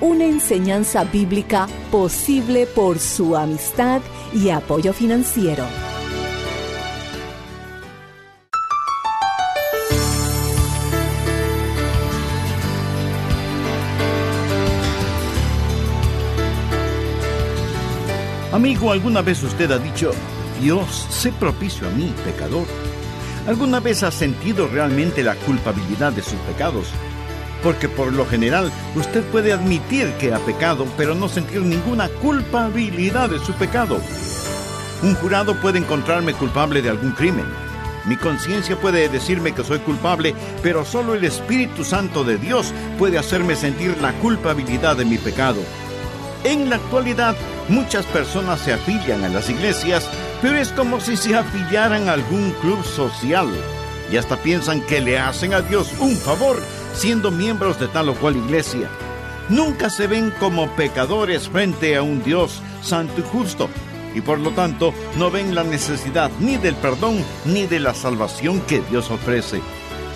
una enseñanza bíblica posible por su amistad y apoyo financiero. Amigo, ¿alguna vez usted ha dicho, Dios, sé propicio a mí, pecador? ¿Alguna vez ha sentido realmente la culpabilidad de sus pecados? Porque por lo general usted puede admitir que ha pecado, pero no sentir ninguna culpabilidad de su pecado. Un jurado puede encontrarme culpable de algún crimen. Mi conciencia puede decirme que soy culpable, pero solo el Espíritu Santo de Dios puede hacerme sentir la culpabilidad de mi pecado. En la actualidad, muchas personas se afilian a las iglesias, pero es como si se afiliaran a algún club social. Y hasta piensan que le hacen a Dios un favor siendo miembros de tal o cual iglesia. Nunca se ven como pecadores frente a un Dios santo y justo, y por lo tanto no ven la necesidad ni del perdón ni de la salvación que Dios ofrece.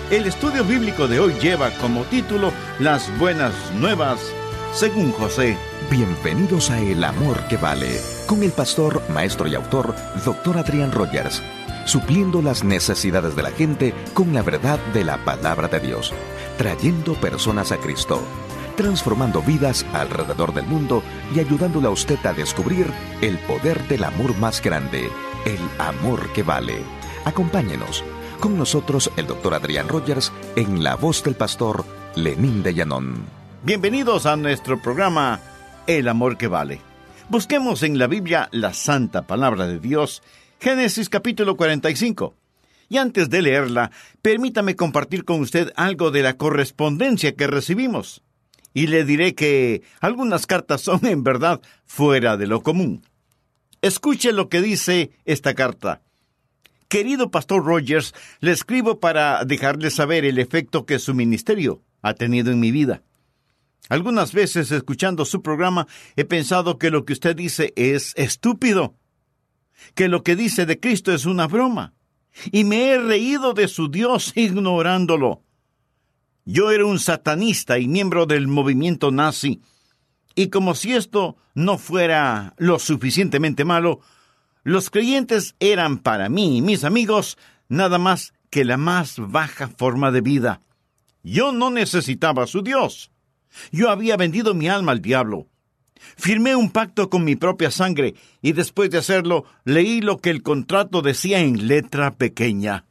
El estudio bíblico de hoy lleva como título Las buenas nuevas, según José. Bienvenidos a El Amor que Vale, con el pastor, maestro y autor, Dr. Adrián Rogers, supliendo las necesidades de la gente con la verdad de la palabra de Dios, trayendo personas a Cristo, transformando vidas alrededor del mundo y ayudándole a usted a descubrir el poder del amor más grande, el amor que vale. Acompáñenos. Con nosotros el doctor Adrián Rogers en la voz del pastor Lenín de Llanón. Bienvenidos a nuestro programa El amor que vale. Busquemos en la Biblia la santa palabra de Dios, Génesis capítulo 45. Y antes de leerla, permítame compartir con usted algo de la correspondencia que recibimos. Y le diré que algunas cartas son en verdad fuera de lo común. Escuche lo que dice esta carta. Querido Pastor Rogers, le escribo para dejarle saber el efecto que su ministerio ha tenido en mi vida. Algunas veces escuchando su programa he pensado que lo que usted dice es estúpido, que lo que dice de Cristo es una broma, y me he reído de su Dios ignorándolo. Yo era un satanista y miembro del movimiento nazi, y como si esto no fuera lo suficientemente malo, los creyentes eran para mí y mis amigos nada más que la más baja forma de vida. Yo no necesitaba su Dios. Yo había vendido mi alma al diablo. Firmé un pacto con mi propia sangre y después de hacerlo leí lo que el contrato decía en letra pequeña.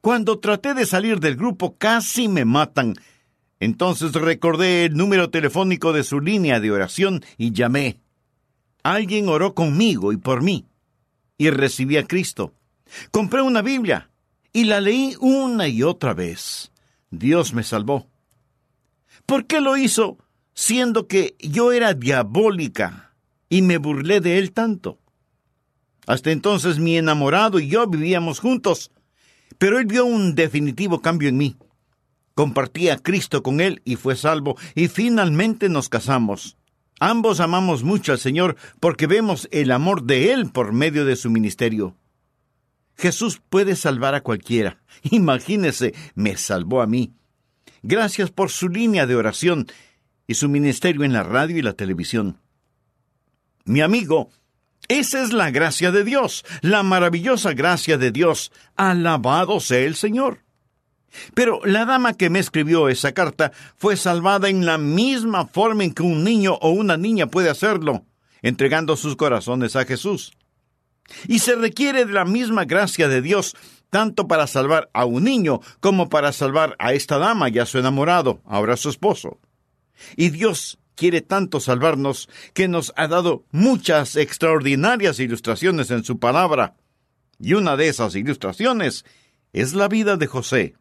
Cuando traté de salir del grupo casi me matan. Entonces recordé el número telefónico de su línea de oración y llamé. Alguien oró conmigo y por mí. Y recibí a Cristo. Compré una Biblia y la leí una y otra vez. Dios me salvó. ¿Por qué lo hizo siendo que yo era diabólica? y me burlé de él tanto. Hasta entonces mi enamorado y yo vivíamos juntos, pero él vio un definitivo cambio en mí. Compartí a Cristo con él y fue salvo, y finalmente nos casamos. Ambos amamos mucho al Señor porque vemos el amor de Él por medio de su ministerio. Jesús puede salvar a cualquiera. Imagínese, me salvó a mí. Gracias por su línea de oración y su ministerio en la radio y la televisión. Mi amigo, esa es la gracia de Dios, la maravillosa gracia de Dios. Alabado sea el Señor. Pero la dama que me escribió esa carta fue salvada en la misma forma en que un niño o una niña puede hacerlo, entregando sus corazones a Jesús. Y se requiere de la misma gracia de Dios, tanto para salvar a un niño como para salvar a esta dama y a su enamorado, ahora su esposo. Y Dios quiere tanto salvarnos que nos ha dado muchas extraordinarias ilustraciones en su palabra. Y una de esas ilustraciones es la vida de José.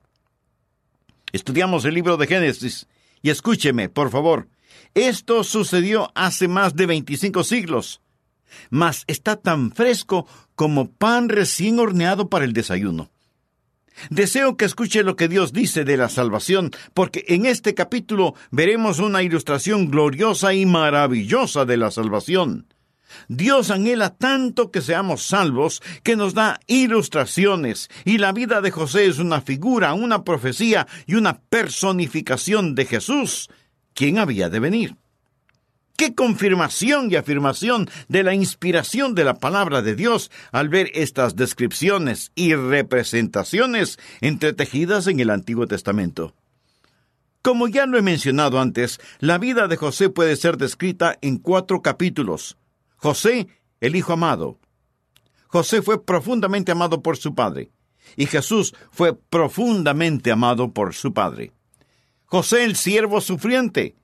Estudiamos el libro de Génesis y escúcheme, por favor. Esto sucedió hace más de 25 siglos, mas está tan fresco como pan recién horneado para el desayuno. Deseo que escuche lo que Dios dice de la salvación, porque en este capítulo veremos una ilustración gloriosa y maravillosa de la salvación. Dios anhela tanto que seamos salvos que nos da ilustraciones, y la vida de José es una figura, una profecía y una personificación de Jesús, quien había de venir. Qué confirmación y afirmación de la inspiración de la palabra de Dios al ver estas descripciones y representaciones entretejidas en el Antiguo Testamento. Como ya lo he mencionado antes, la vida de José puede ser descrita en cuatro capítulos, José, el Hijo amado. José fue profundamente amado por su Padre, y Jesús fue profundamente amado por su Padre. José, el siervo sufriente.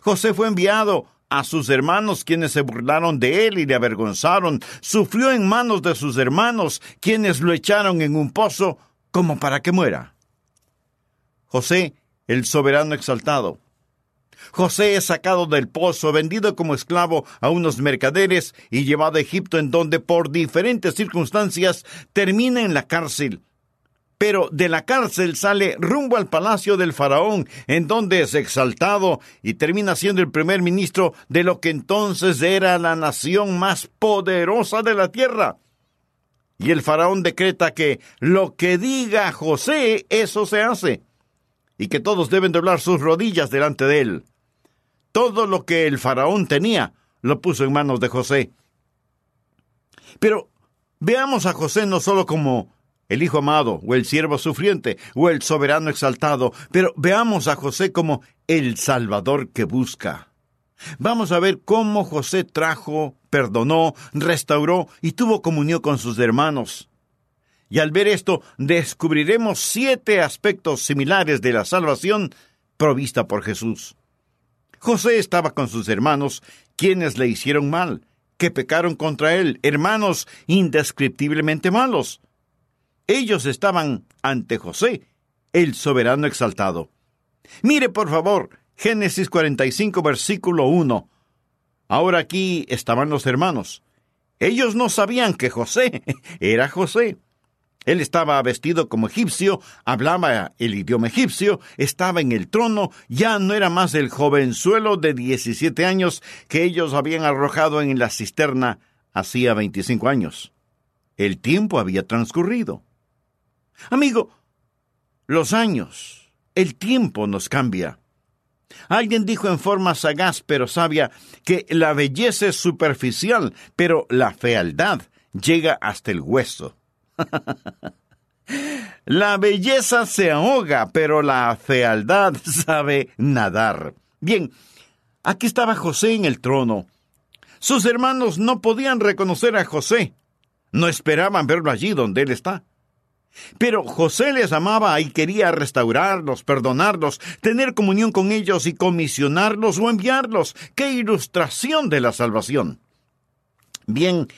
José fue enviado a sus hermanos quienes se burlaron de él y le avergonzaron. Sufrió en manos de sus hermanos quienes lo echaron en un pozo como para que muera. José, el soberano exaltado. José es sacado del pozo, vendido como esclavo a unos mercaderes y llevado a Egipto en donde por diferentes circunstancias termina en la cárcel. Pero de la cárcel sale rumbo al palacio del faraón, en donde es exaltado y termina siendo el primer ministro de lo que entonces era la nación más poderosa de la tierra. Y el faraón decreta que lo que diga José, eso se hace, y que todos deben doblar sus rodillas delante de él. Todo lo que el faraón tenía lo puso en manos de José. Pero veamos a José no solo como el hijo amado, o el siervo sufriente, o el soberano exaltado, pero veamos a José como el Salvador que busca. Vamos a ver cómo José trajo, perdonó, restauró y tuvo comunión con sus hermanos. Y al ver esto, descubriremos siete aspectos similares de la salvación provista por Jesús. José estaba con sus hermanos, quienes le hicieron mal, que pecaron contra él, hermanos indescriptiblemente malos. Ellos estaban ante José, el soberano exaltado. Mire, por favor, Génesis 45, versículo 1. Ahora aquí estaban los hermanos. Ellos no sabían que José era José. Él estaba vestido como egipcio, hablaba el idioma egipcio, estaba en el trono, ya no era más el jovenzuelo de 17 años que ellos habían arrojado en la cisterna hacía 25 años. El tiempo había transcurrido. Amigo, los años, el tiempo nos cambia. Alguien dijo en forma sagaz pero sabia que la belleza es superficial, pero la fealdad llega hasta el hueso. La belleza se ahoga, pero la fealdad sabe nadar. Bien, aquí estaba José en el trono. Sus hermanos no podían reconocer a José. No esperaban verlo allí donde él está. Pero José les amaba y quería restaurarlos, perdonarlos, tener comunión con ellos y comisionarlos o enviarlos. ¡Qué ilustración de la salvación! Bien,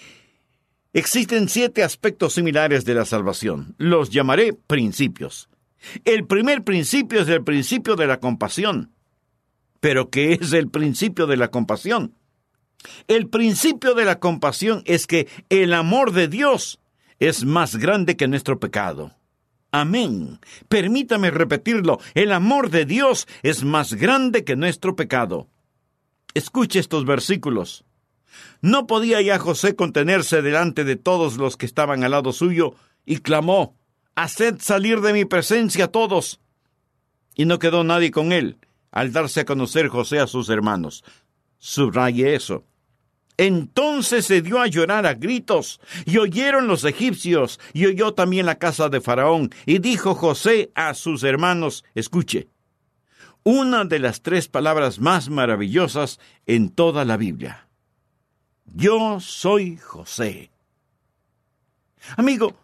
Existen siete aspectos similares de la salvación. Los llamaré principios. El primer principio es el principio de la compasión. ¿Pero qué es el principio de la compasión? El principio de la compasión es que el amor de Dios es más grande que nuestro pecado. Amén. Permítame repetirlo. El amor de Dios es más grande que nuestro pecado. Escuche estos versículos. No podía ya José contenerse delante de todos los que estaban al lado suyo, y clamó, Haced salir de mi presencia todos. Y no quedó nadie con él, al darse a conocer José a sus hermanos. Subraye eso. Entonces se dio a llorar a gritos, y oyeron los egipcios, y oyó también la casa de Faraón, y dijo José a sus hermanos, escuche, una de las tres palabras más maravillosas en toda la Biblia. Yo soy José. Amigo,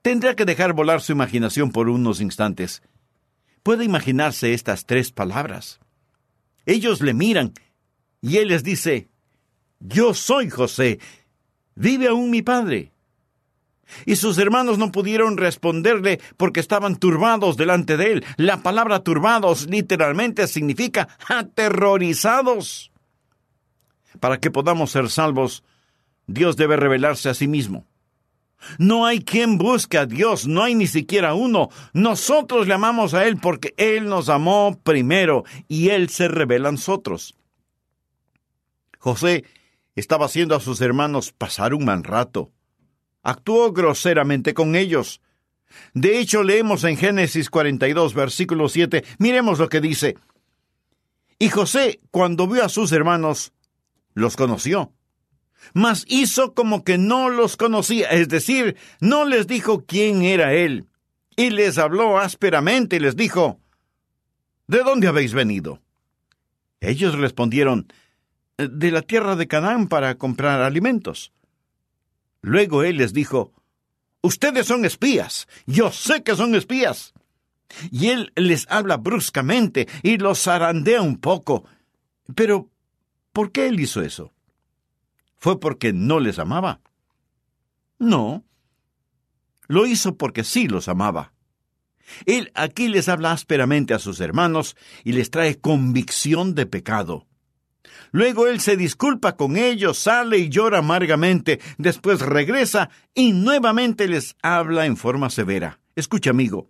tendrá que dejar volar su imaginación por unos instantes. Puede imaginarse estas tres palabras. Ellos le miran, y él les dice, yo soy José. ¿Vive aún mi padre? Y sus hermanos no pudieron responderle porque estaban turbados delante de él. La palabra turbados literalmente significa aterrorizados. Para que podamos ser salvos, Dios debe revelarse a sí mismo. No hay quien busque a Dios, no hay ni siquiera uno. Nosotros le amamos a Él porque Él nos amó primero y Él se revela a nosotros. José estaba haciendo a sus hermanos pasar un mal rato. Actuó groseramente con ellos. De hecho, leemos en Génesis 42, versículo 7, miremos lo que dice. Y José, cuando vio a sus hermanos, los conoció. Mas hizo como que no los conocía, es decir, no les dijo quién era él. Y les habló ásperamente y les dijo, ¿De dónde habéis venido? Ellos respondieron, de la tierra de Canaán para comprar alimentos. Luego él les dijo, Ustedes son espías, yo sé que son espías. Y él les habla bruscamente y los zarandea un poco. Pero, ¿por qué él hizo eso? ¿Fue porque no les amaba? No. Lo hizo porque sí los amaba. Él aquí les habla ásperamente a sus hermanos y les trae convicción de pecado. Luego él se disculpa con ellos, sale y llora amargamente, después regresa y nuevamente les habla en forma severa. Escucha, amigo,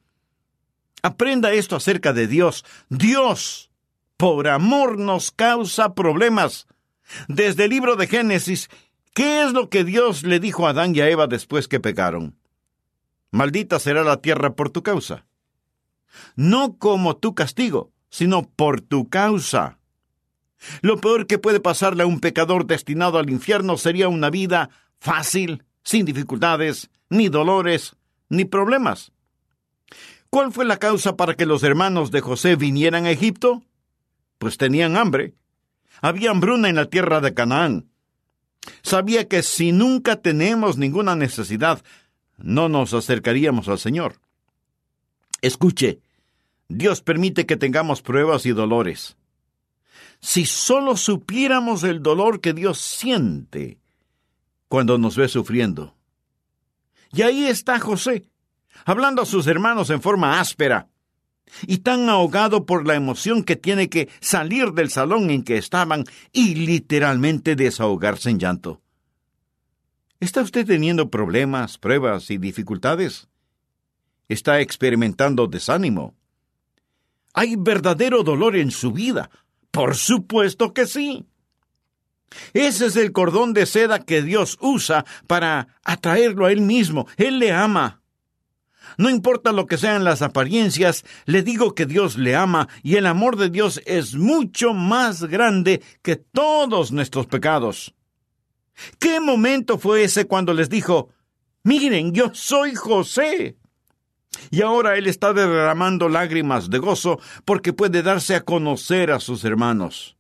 aprenda esto acerca de Dios. Dios, por amor, nos causa problemas. Desde el libro de Génesis, ¿qué es lo que Dios le dijo a Adán y a Eva después que pecaron? Maldita será la tierra por tu causa. No como tu castigo, sino por tu causa. Lo peor que puede pasarle a un pecador destinado al infierno sería una vida fácil, sin dificultades, ni dolores, ni problemas. ¿Cuál fue la causa para que los hermanos de José vinieran a Egipto? Pues tenían hambre. Había hambruna en la tierra de Canaán. Sabía que si nunca tenemos ninguna necesidad, no nos acercaríamos al Señor. Escuche, Dios permite que tengamos pruebas y dolores. Si solo supiéramos el dolor que Dios siente cuando nos ve sufriendo. Y ahí está José, hablando a sus hermanos en forma áspera, y tan ahogado por la emoción que tiene que salir del salón en que estaban y literalmente desahogarse en llanto. ¿Está usted teniendo problemas, pruebas y dificultades? ¿Está experimentando desánimo? Hay verdadero dolor en su vida, por supuesto que sí. Ese es el cordón de seda que Dios usa para atraerlo a Él mismo. Él le ama. No importa lo que sean las apariencias, le digo que Dios le ama y el amor de Dios es mucho más grande que todos nuestros pecados. ¿Qué momento fue ese cuando les dijo, miren, yo soy José? Y ahora él está derramando lágrimas de gozo porque puede darse a conocer a sus hermanos.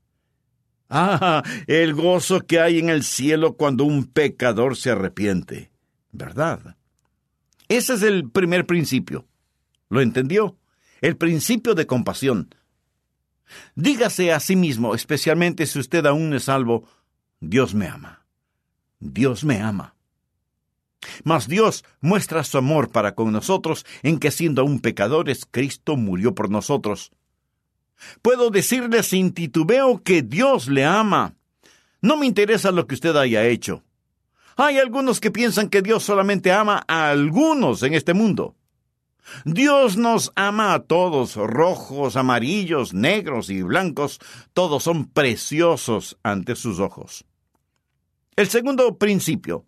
Ah, el gozo que hay en el cielo cuando un pecador se arrepiente. ¿Verdad? Ese es el primer principio. ¿Lo entendió? El principio de compasión. Dígase a sí mismo, especialmente si usted aún es salvo, Dios me ama. Dios me ama. Mas Dios muestra su amor para con nosotros en que siendo aún pecadores, Cristo murió por nosotros. Puedo decirle sin titubeo que Dios le ama. No me interesa lo que usted haya hecho. Hay algunos que piensan que Dios solamente ama a algunos en este mundo. Dios nos ama a todos, rojos, amarillos, negros y blancos, todos son preciosos ante sus ojos. El segundo principio,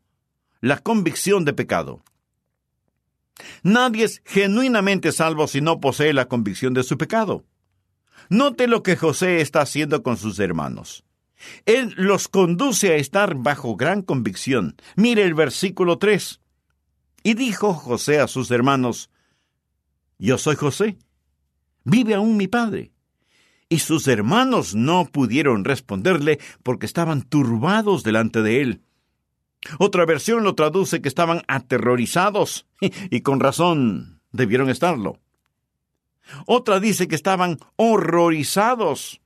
la convicción de pecado. Nadie es genuinamente salvo si no posee la convicción de su pecado. Note lo que José está haciendo con sus hermanos. Él los conduce a estar bajo gran convicción. Mire el versículo 3. Y dijo José a sus hermanos, Yo soy José. ¿Vive aún mi padre? Y sus hermanos no pudieron responderle porque estaban turbados delante de él. Otra versión lo traduce que estaban aterrorizados, y con razón debieron estarlo. Otra dice que estaban horrorizados.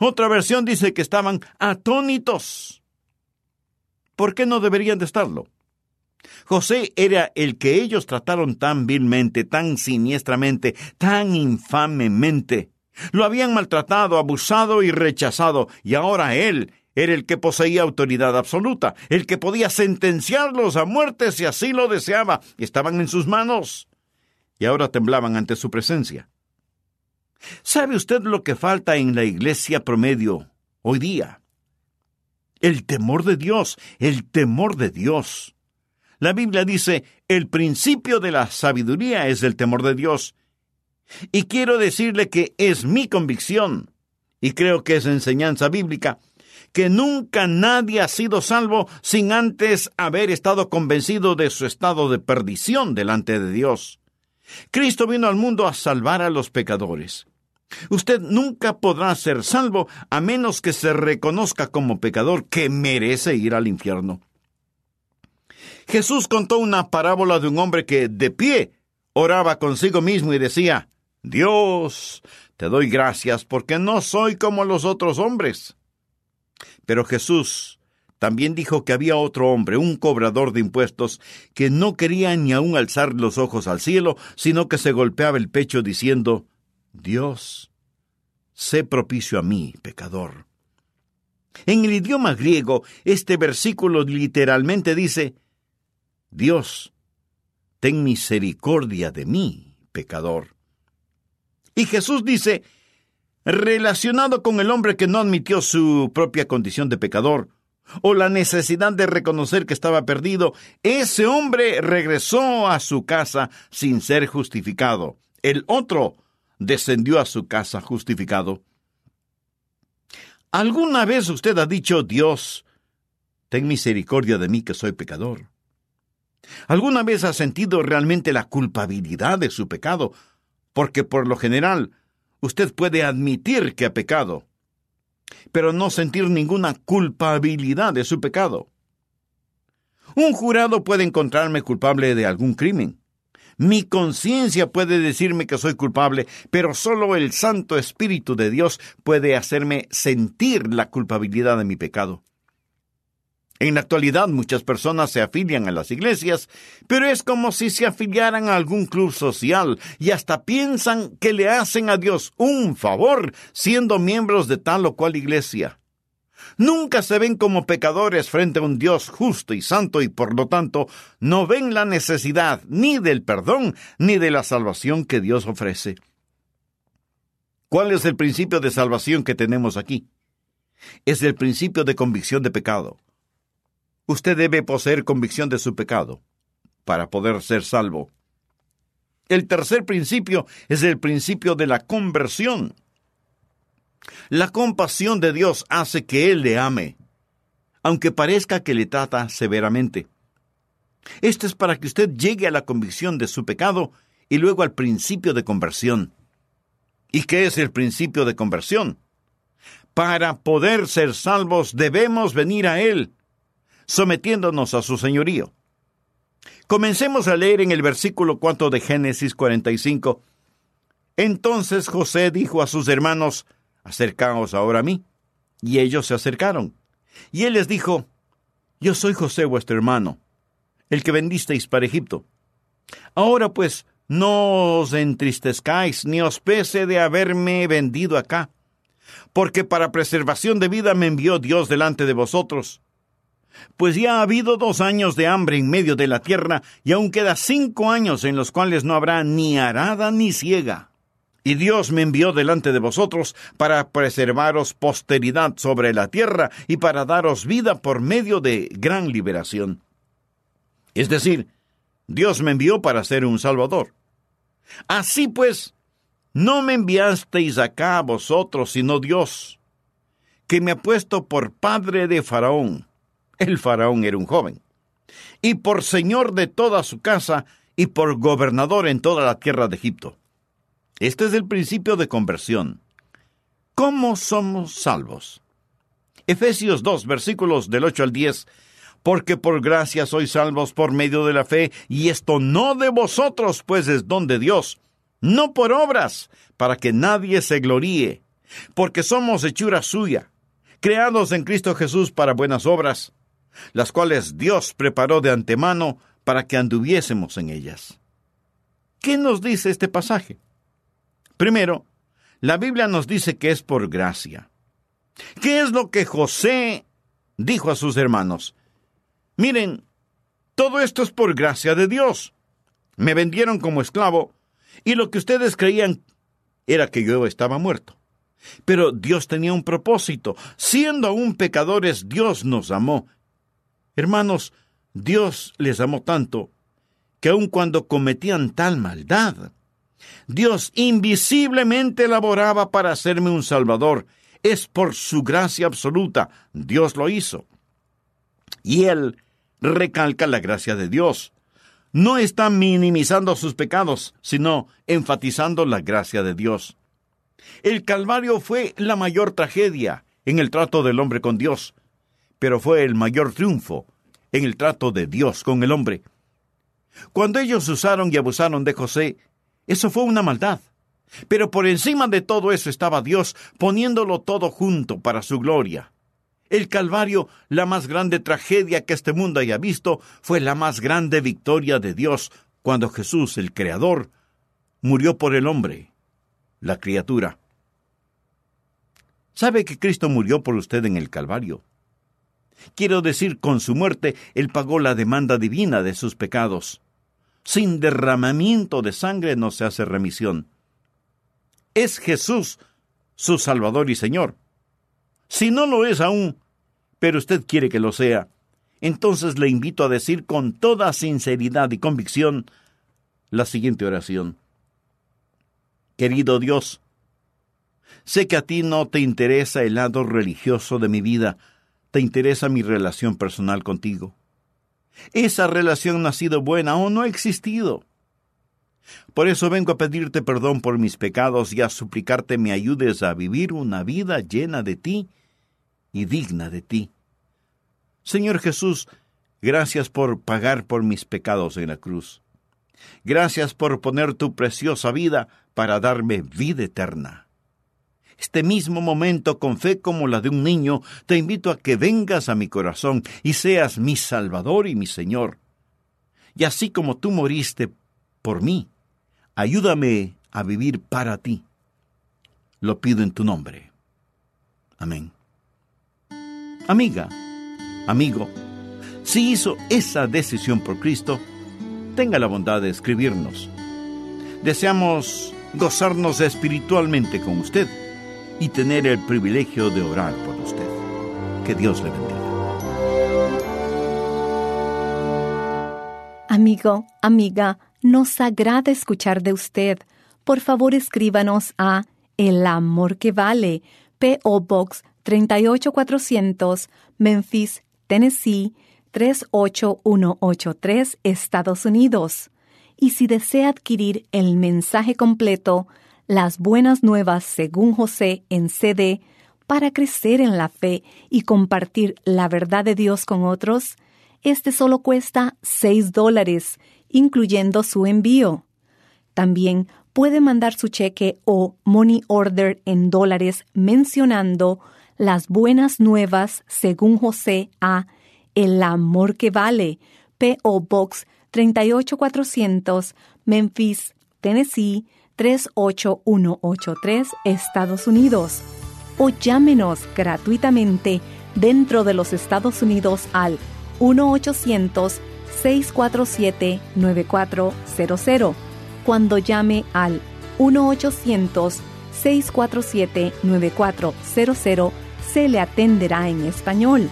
Otra versión dice que estaban atónitos. ¿Por qué no deberían de estarlo? José era el que ellos trataron tan vilmente, tan siniestramente, tan infamemente. Lo habían maltratado, abusado y rechazado, y ahora él era el que poseía autoridad absoluta, el que podía sentenciarlos a muerte si así lo deseaba, estaban en sus manos. Y ahora temblaban ante su presencia. ¿Sabe usted lo que falta en la iglesia promedio hoy día? El temor de Dios, el temor de Dios. La Biblia dice, el principio de la sabiduría es el temor de Dios. Y quiero decirle que es mi convicción, y creo que es enseñanza bíblica, que nunca nadie ha sido salvo sin antes haber estado convencido de su estado de perdición delante de Dios. Cristo vino al mundo a salvar a los pecadores. Usted nunca podrá ser salvo a menos que se reconozca como pecador que merece ir al infierno. Jesús contó una parábola de un hombre que, de pie, oraba consigo mismo y decía, Dios, te doy gracias porque no soy como los otros hombres. Pero Jesús también dijo que había otro hombre, un cobrador de impuestos, que no quería ni aun alzar los ojos al cielo, sino que se golpeaba el pecho diciendo, Dios, sé propicio a mí, pecador. En el idioma griego, este versículo literalmente dice, Dios, ten misericordia de mí, pecador. Y Jesús dice, relacionado con el hombre que no admitió su propia condición de pecador, o la necesidad de reconocer que estaba perdido, ese hombre regresó a su casa sin ser justificado. El otro descendió a su casa justificado. ¿Alguna vez usted ha dicho, Dios, ten misericordia de mí que soy pecador? ¿Alguna vez ha sentido realmente la culpabilidad de su pecado? Porque por lo general usted puede admitir que ha pecado, pero no sentir ninguna culpabilidad de su pecado. Un jurado puede encontrarme culpable de algún crimen, mi conciencia puede decirme que soy culpable, pero solo el Santo Espíritu de Dios puede hacerme sentir la culpabilidad de mi pecado. En la actualidad muchas personas se afilian a las iglesias, pero es como si se afiliaran a algún club social y hasta piensan que le hacen a Dios un favor siendo miembros de tal o cual iglesia. Nunca se ven como pecadores frente a un Dios justo y santo y por lo tanto no ven la necesidad ni del perdón ni de la salvación que Dios ofrece. ¿Cuál es el principio de salvación que tenemos aquí? Es el principio de convicción de pecado. Usted debe poseer convicción de su pecado para poder ser salvo. El tercer principio es el principio de la conversión. La compasión de Dios hace que Él le ame, aunque parezca que le trata severamente. Esto es para que usted llegue a la convicción de su pecado y luego al principio de conversión. ¿Y qué es el principio de conversión? Para poder ser salvos debemos venir a Él, sometiéndonos a su señorío. Comencemos a leer en el versículo 4 de Génesis 45. Entonces José dijo a sus hermanos, acercaos ahora a mí. Y ellos se acercaron. Y él les dijo, Yo soy José vuestro hermano, el que vendisteis para Egipto. Ahora pues, no os entristezcáis, ni os pese de haberme vendido acá, porque para preservación de vida me envió Dios delante de vosotros. Pues ya ha habido dos años de hambre en medio de la tierra, y aún queda cinco años en los cuales no habrá ni arada ni ciega. Y Dios me envió delante de vosotros para preservaros posteridad sobre la tierra y para daros vida por medio de gran liberación. Es decir, Dios me envió para ser un Salvador. Así pues, no me enviasteis acá a vosotros, sino Dios, que me ha puesto por padre de Faraón. El Faraón era un joven. Y por señor de toda su casa y por gobernador en toda la tierra de Egipto. Este es el principio de conversión. ¿Cómo somos salvos? Efesios 2, versículos del 8 al 10. Porque por gracia sois salvos por medio de la fe, y esto no de vosotros, pues es don de Dios, no por obras, para que nadie se gloríe, porque somos hechura suya, creados en Cristo Jesús para buenas obras, las cuales Dios preparó de antemano para que anduviésemos en ellas. ¿Qué nos dice este pasaje? Primero, la Biblia nos dice que es por gracia. ¿Qué es lo que José dijo a sus hermanos? Miren, todo esto es por gracia de Dios. Me vendieron como esclavo y lo que ustedes creían era que yo estaba muerto. Pero Dios tenía un propósito. Siendo aún pecadores, Dios nos amó. Hermanos, Dios les amó tanto que aun cuando cometían tal maldad, Dios invisiblemente laboraba para hacerme un Salvador. Es por su gracia absoluta. Dios lo hizo. Y Él recalca la gracia de Dios. No está minimizando sus pecados, sino enfatizando la gracia de Dios. El Calvario fue la mayor tragedia en el trato del hombre con Dios, pero fue el mayor triunfo en el trato de Dios con el hombre. Cuando ellos usaron y abusaron de José, eso fue una maldad. Pero por encima de todo eso estaba Dios poniéndolo todo junto para su gloria. El Calvario, la más grande tragedia que este mundo haya visto, fue la más grande victoria de Dios cuando Jesús, el Creador, murió por el hombre, la criatura. ¿Sabe que Cristo murió por usted en el Calvario? Quiero decir, con su muerte, Él pagó la demanda divina de sus pecados. Sin derramamiento de sangre no se hace remisión. Es Jesús su Salvador y Señor. Si no lo es aún, pero usted quiere que lo sea, entonces le invito a decir con toda sinceridad y convicción la siguiente oración. Querido Dios, sé que a ti no te interesa el lado religioso de mi vida, te interesa mi relación personal contigo. Esa relación no ha sido buena o no ha existido. Por eso vengo a pedirte perdón por mis pecados y a suplicarte me ayudes a vivir una vida llena de ti y digna de ti. Señor Jesús, gracias por pagar por mis pecados en la cruz. Gracias por poner tu preciosa vida para darme vida eterna este mismo momento con fe como la de un niño, te invito a que vengas a mi corazón y seas mi Salvador y mi Señor. Y así como tú moriste por mí, ayúdame a vivir para ti. Lo pido en tu nombre. Amén. Amiga, amigo, si hizo esa decisión por Cristo, tenga la bondad de escribirnos. Deseamos gozarnos espiritualmente con usted y tener el privilegio de orar por usted. Que Dios le bendiga. Amigo, amiga, nos agrada escuchar de usted. Por favor, escríbanos a El Amor que Vale, P.O. Box 38400, Memphis, Tennessee 38183, Estados Unidos. Y si desea adquirir el mensaje completo, las buenas nuevas según José en CD para crecer en la fe y compartir la verdad de Dios con otros, este solo cuesta 6 dólares, incluyendo su envío. También puede mandar su cheque o money order en dólares mencionando las buenas nuevas según José a El Amor que Vale, P.O. Box 38400, Memphis, Tennessee 38183, Estados Unidos. o llámenos gratuitamente dentro de los Estados Unidos al 1-800-647-9400. Cuando llame al 1-800-647-9400, se le atenderá en español.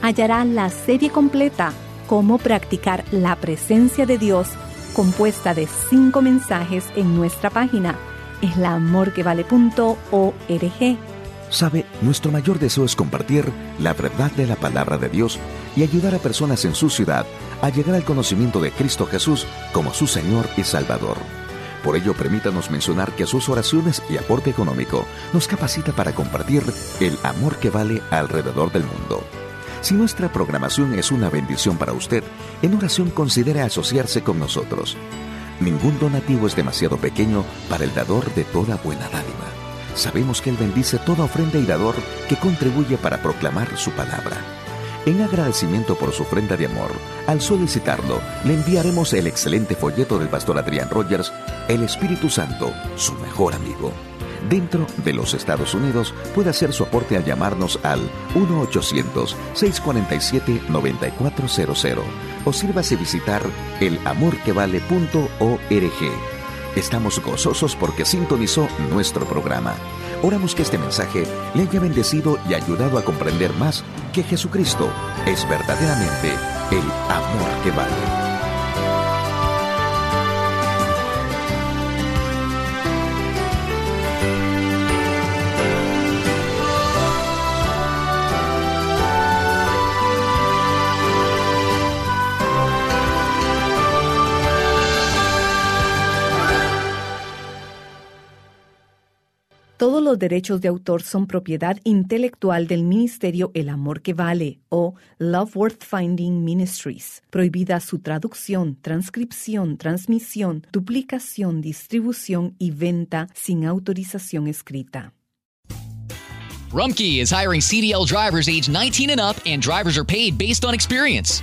Hallará la serie completa Cómo practicar la presencia de Dios, compuesta de cinco mensajes en nuestra página, elamorquevale.org. Sabe, nuestro mayor deseo es compartir la verdad de la palabra de Dios y ayudar a personas en su ciudad a llegar al conocimiento de Cristo Jesús como su Señor y Salvador. Por ello, permítanos mencionar que sus oraciones y aporte económico nos capacita para compartir el amor que vale alrededor del mundo. Si nuestra programación es una bendición para usted, en oración considere asociarse con nosotros. Ningún donativo es demasiado pequeño para el dador de toda buena dádiva. Sabemos que Él bendice toda ofrenda y dador que contribuye para proclamar su palabra. En agradecimiento por su ofrenda de amor, al solicitarlo, le enviaremos el excelente folleto del pastor Adrián Rogers, El Espíritu Santo, su mejor amigo dentro de los Estados Unidos puede hacer su aporte al llamarnos al 1-800-647-9400 o sírvase visitar elamorquevale.org. Estamos gozosos porque sintonizó nuestro programa. Oramos que este mensaje le haya bendecido y ayudado a comprender más que Jesucristo es verdaderamente el amor que vale. Los derechos de autor son propiedad intelectual del Ministerio El Amor que Vale o Love Worth Finding Ministries. Prohibida su traducción, transcripción, transmisión, duplicación, distribución y venta sin autorización escrita. Rumkey is hiring CDL drivers age 19 and up, and drivers are paid based on experience.